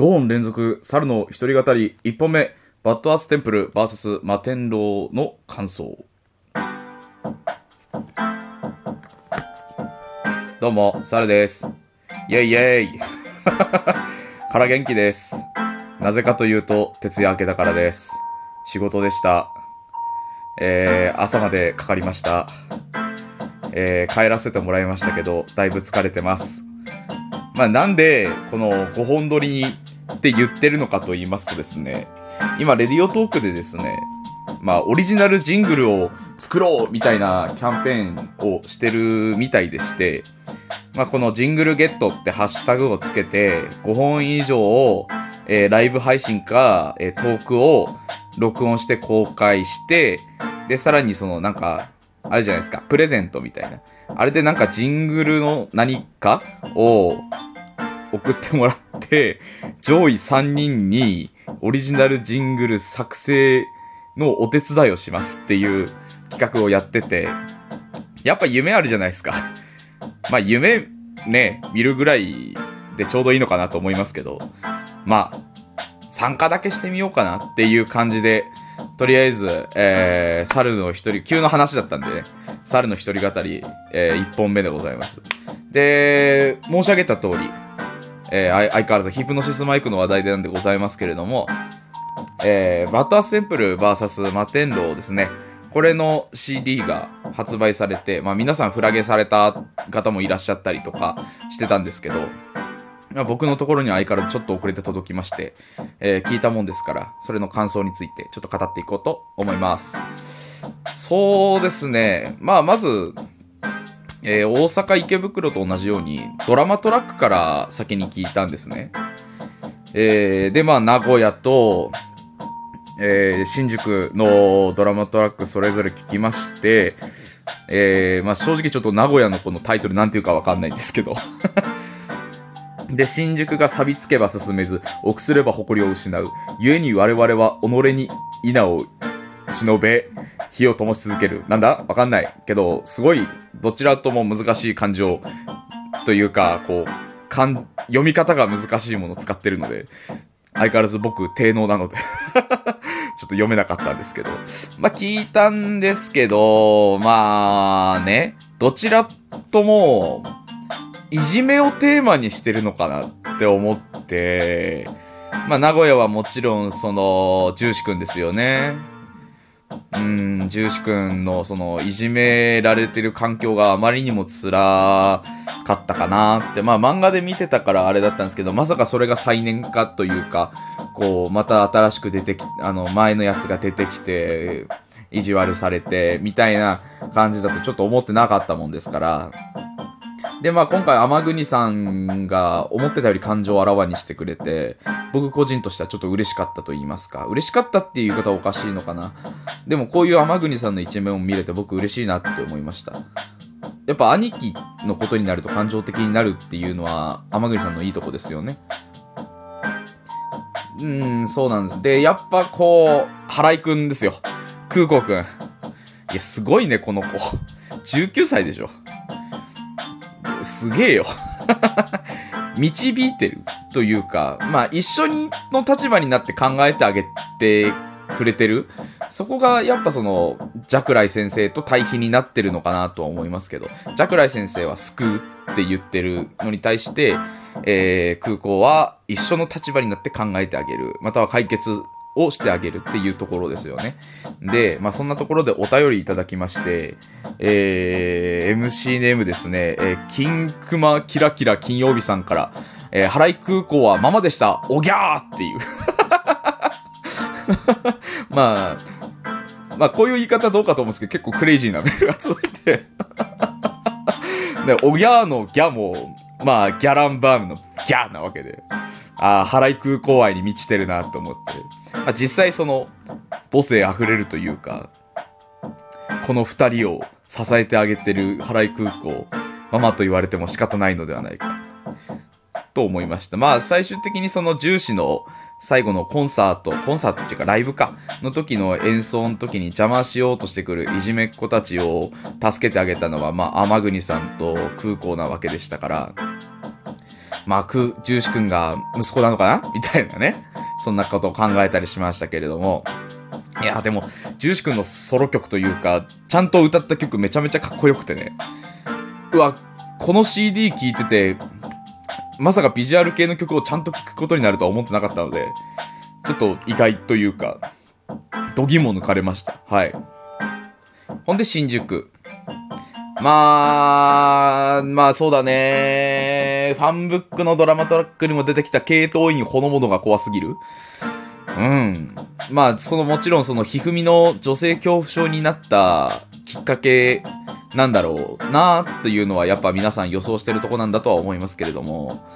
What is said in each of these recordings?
5本連続、猿の一人語り、1本目、バッドアーステンプル VS 摩天楼の感想。どうも、猿です。イェイイェイ から元気です。なぜかというと、徹夜明けだからです。仕事でした。えー、朝までかかりました。えー、帰らせてもらいましたけど、だいぶ疲れてます。まあ、なんで、この5本撮りにって言ってるのかと言いますとですね、今、レディオトークでですね、まあ、オリジナルジングルを作ろうみたいなキャンペーンをしてるみたいでして、まあ、このジングルゲットってハッシュタグをつけて、5本以上を、えーライブ配信か、えートークを録音して公開して、で、さらにそのなんか、あれじゃないですか、プレゼントみたいな。あれでなんかジングルの何かを送ってもらって、上位3人にオリジナルジングル作成のお手伝いをしますっていう企画をやってて、やっぱ夢あるじゃないですか。まあ夢ね、見るぐらいでちょうどいいのかなと思いますけど、まあ、参加だけしてみようかなっていう感じで、とりあえず、えー、猿の一人、急の話だったんでね、猿の一人語り、えー、一本目でございます。で、申し上げた通り、えー、相変わらずヒプノシスマイクの話題でなんでございますけれども、えー、バターステンプル VS マテンローですね。これの CD が発売されて、まあ皆さんフラゲされた方もいらっしゃったりとかしてたんですけど、まあ僕のところには相変わらずちょっと遅れて届きまして、えー聞いたもんですから、それの感想についてちょっと語っていこうと思います。そうですね。まあまず、えー大阪池袋と同じようにドラマトラックから先に聞いたんですね。えーで、まあ名古屋と、えー新宿のドラマトラックそれぞれ聞きまして、えーまあ正直ちょっと名古屋のこのタイトルなんていうかわかんないんですけど。で、新宿が錆びつけば進めず、臆すれば誇りを失う。故に我々は己に稲を忍べ、火を灯し続ける。なんだ？わかんない。けど、すごい、どちらとも難しい漢字を、というか、こう、漢読み方が難しいものを使ってるので、相変わらず僕、低能なので、ちょっと読めなかったんですけど。まあ、聞いたんですけど、まあね、どちらとも、いじめをテーマにしてるのかなって思って、まあ、名古屋はもちろん、その、重視くんですよね。うん、重視くんの、その、いじめられてる環境があまりにも辛かったかなって、まあ、漫画で見てたからあれだったんですけど、まさかそれが再燃かというか、こう、また新しく出てき、あの、前のやつが出てきて、意地悪されて、みたいな感じだとちょっと思ってなかったもんですから、で、まあ今回天国さんが思ってたより感情をあらわにしてくれて、僕個人としてはちょっと嬉しかったと言いますか。嬉しかったっていう言い方はおかしいのかな。でもこういう天国さんの一面を見れて僕嬉しいなって思いました。やっぱ兄貴のことになると感情的になるっていうのは天国さんのいいとこですよね。うーん、そうなんです。で、やっぱこう、原井くんですよ。空港くん。いや、すごいね、この子。19歳でしょ。すげえよ。導いてるというか、まあ一緒にの立場になって考えてあげてくれてる。そこがやっぱその、ジャクライ先生と対比になってるのかなとは思いますけど、ジャクライ先生は救うって言ってるのに対して、えー空港は一緒の立場になって考えてあげる。または解決をしてあげるっていうところですよね。で、まあそんなところでお便りいただきまして、えー MC ネームですね、えー、金熊キラキラ金曜日さんから、えー、原井空港はママでした、おぎゃーっていう。まあ、まあこういう言い方どうかと思うんですけど、結構クレイジーなメールが届いて。で、おぎゃーのギャも、まあ、ギャランバームのギャーなわけで。ああ、原井空港愛に満ちてるなと思って。まあ、実際その、母性溢れるというか、この二人を支えてあげてる原井空港、ママと言われても仕方ないのではないか。と思いました。まあ、最終的にその重視の最後のコンサート、コンサートっていうかライブか、の時の演奏の時に邪魔しようとしてくるいじめっ子たちを助けてあげたのは、まあ、天国さんと空港なわけでしたから、まあ、く、重視くんが息子なのかな？みたいなね。そんなことを考えたりしましたけれども。いや、でも、重視くんのソロ曲というか、ちゃんと歌った曲めちゃめちゃかっこよくてね。うわ、この CD 聴いてて、まさかビジュアル系の曲をちゃんと聴くことになるとは思ってなかったので、ちょっと意外というか、度肝抜かれました。はい。ほんで、新宿。まあ、まあそうだね。ファンブックのドラマトラックにも出てきた系統員ほのものが怖すぎる。うん。まあ、そのもちろんその、ひふみの女性恐怖症になったきっかけなんだろうなっていうのはやっぱ皆さん予想してるとこなんだとは思いますけれども。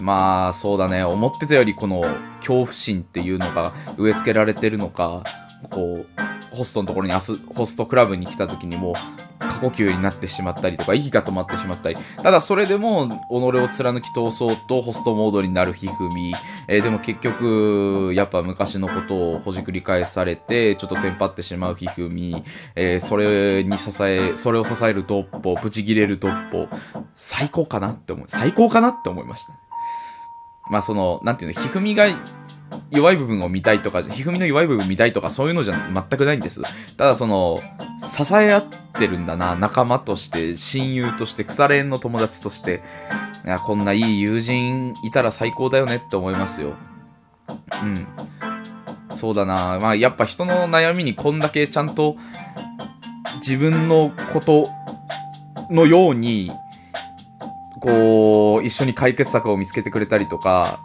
まあ、そうだね。思ってたよりこの恐怖心っていうのが植え付けられてるのか、こう、ホストのところに、ホストクラブに来た時にもう過呼吸になってしまったりとか、息が止まってしまったり。ただそれでも、己を貫き通そうとホストモードになるひふみ。えー、でも結局、やっぱ昔のことをほじくり返されて、ちょっとテンパってしまうひふみ。えー、それに支え、それを支えるドッポ、ブチギレるドッポ。最高かなって思う。最高かなって思いました。まあその、なんていうの、ひふみが弱い部分を見たいとか、ひふみの弱い部分見たいとか、そういうのじゃ全くないんです。ただその、支え合ってるんだな、仲間として、親友として、腐れ縁の友達として、いや、こんないい友人いたら最高だよねって思いますよ。うん。そうだな。まあ、やっぱ人の悩みにこんだけちゃんと自分のことのように、こう、一緒に解決策を見つけてくれたりとか、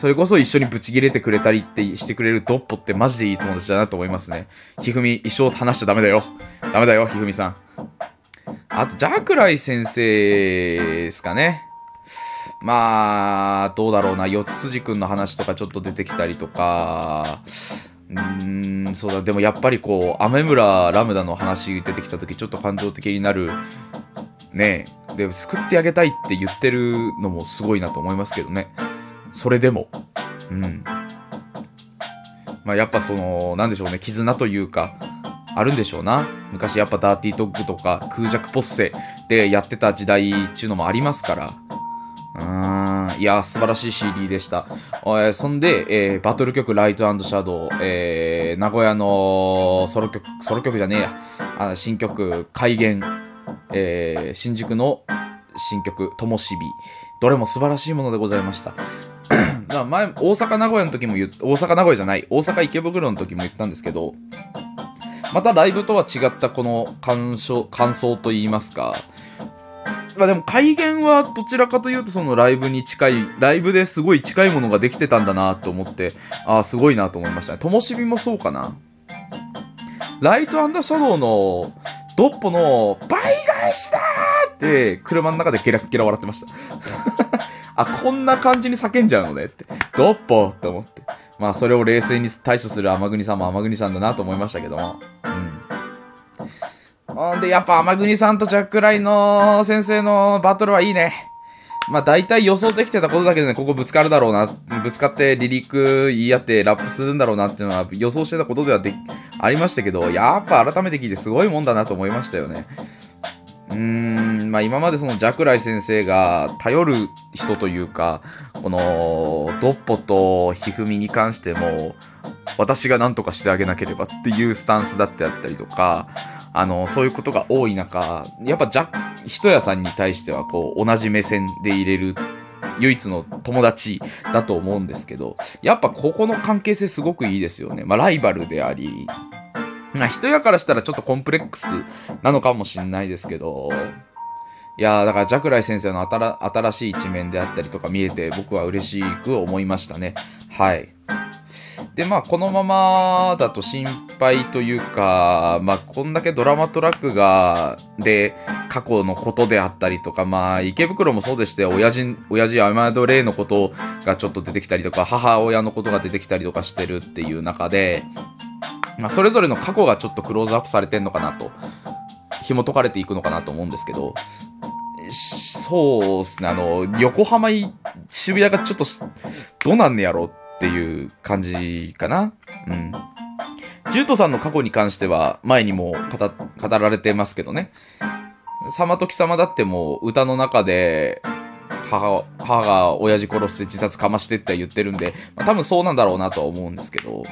それこそ一緒にブチ切れてくれたりってしてくれるドッポってマジでいい友達だなと思いますね。ひふみ、一生話しちゃダメだよ。ダメだよ、ひふみさん。あと、ジャクライ先生ですかね。まあ、どうだろうな。四つ筋くんの話とかちょっと出てきたりとか、うーん、そうだ、でもやっぱりこう、アメ村ラムダの話出てきた時ちょっと感情的になる。ねえ。で、救ってあげたいって言ってるのもすごいなと思いますけどね。それでも。うん。まあ、やっぱその、なんでしょうね、絆というか、あるんでしょうな。昔やっぱダーティードッグとか空弱ポッセでやってた時代っていうのもありますから。うーん。いや、素晴らしい CD でした。えー、そんで、えー、バトル曲ライトシャドウ、えー、名古屋のソロ曲、ソロ曲じゃねえや。あ新曲、改元、えー、新宿の新曲、ともしび。どれも素晴らしいものでございました。だ前、大阪名古屋の時も言、大阪名古屋じゃない、大阪池袋の時も言ったんですけど、またライブとは違ったこの感想、感想と言いますか、まあでも改元はどちらかというとそのライブに近い、ライブですごい近いものができてたんだなと思って、ああ、すごいなと思いましたね。ともしびもそうかな。ライトシャドウのドッポの倍返しだーって車の中でゲラッゲラ笑ってました。あ、こんな感じに叫んじゃうのねって。ドッポって思って。まあ、それを冷静に対処する天国さんも天国さんだなと思いましたけども。うん。で、やっぱ天国さんとジャックライの先生のバトルはいいね。まあ大体予想できてたことだけでね、ここぶつかるだろうな。ぶつかって離陸言い合ってラップするんだろうなっていうのは予想してたことではでありましたけど、やっぱ改めて聞いてすごいもんだなと思いましたよね。うーん、まあ今までそのジャクライ先生が頼る人というか、このドッポとひふみに関しても、私が何とかしてあげなければっていうスタンスだってあったりとか、あの、そういうことが多い中、やっぱジャ、人屋さんに対してはこう、同じ目線で入れる唯一の友達だと思うんですけど、やっぱここの関係性すごくいいですよね。まあライバルであり、まあ、人やからしたらちょっとコンプレックスなのかもしんないですけど、いや、だから、ジャクライ先生の新しい一面であったりとか見えて、僕は嬉しく思いましたね。はい。で、まあ、このままだと心配というか、まあ、こんだけドラマトラックが、で、過去のことであったりとか、まあ、池袋もそうでして、親父、親父アマドレイのことがちょっと出てきたりとか、母親のことが出てきたりとかしてるっていう中で、まあ、それぞれの過去がちょっとクローズアップされてんのかなと、紐解かれていくのかなと思うんですけど、そうですね、あの、横浜渋谷がちょっと、どうなんねやろっていう感じかな。うん。ジュートさんの過去に関しては、前にも語られてますけどね。様時様だってもう歌の中で、母、母が親父殺して自殺かましてって言ってるんで、まあ、多分そうなんだろうなとは思うんですけど、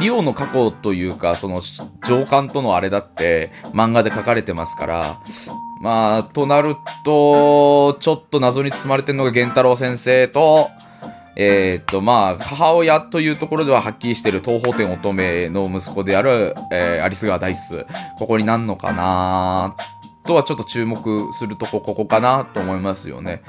リオの過去というか、その上官とのあれだって漫画で書かれてますから、まあ、となると、ちょっと謎に包まれてるのが源太郎先生と、えー、っと、まあ、母親というところでははっきりしてる東方天乙女の息子である、えー、アリス川ダイス。ここになんのかなとはちょっと注目するとこ、ここかなと思いますよね。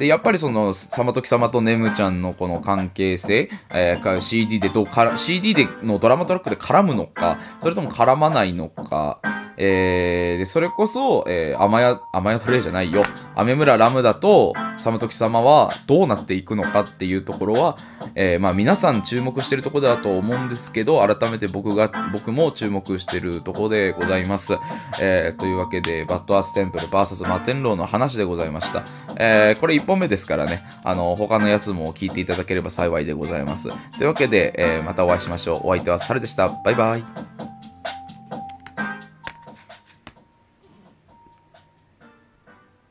で、やっぱりその、さまとき様とネムちゃんのこの関係性、えー、CD でどうから、CD でのドラマトラックで絡むのか、それとも絡まないのか、えー、で、それこそ、えー、甘や、甘やトレイじゃないよ。アメ村ラムダと、サムトキ様はどうなっていくのかっていうところは、えー、まあ皆さん注目してるところだと思うんですけど、改めて僕が、僕も注目してるところでございます。えー、というわけで、バッドアーステンプル VS マテンローの話でございました。えー、これ本目ですからね、あの、他のやつも聞いていただければ幸いでございます。というわけで、えー、またお会いしましょう。お相手はサルでした。バイバイ。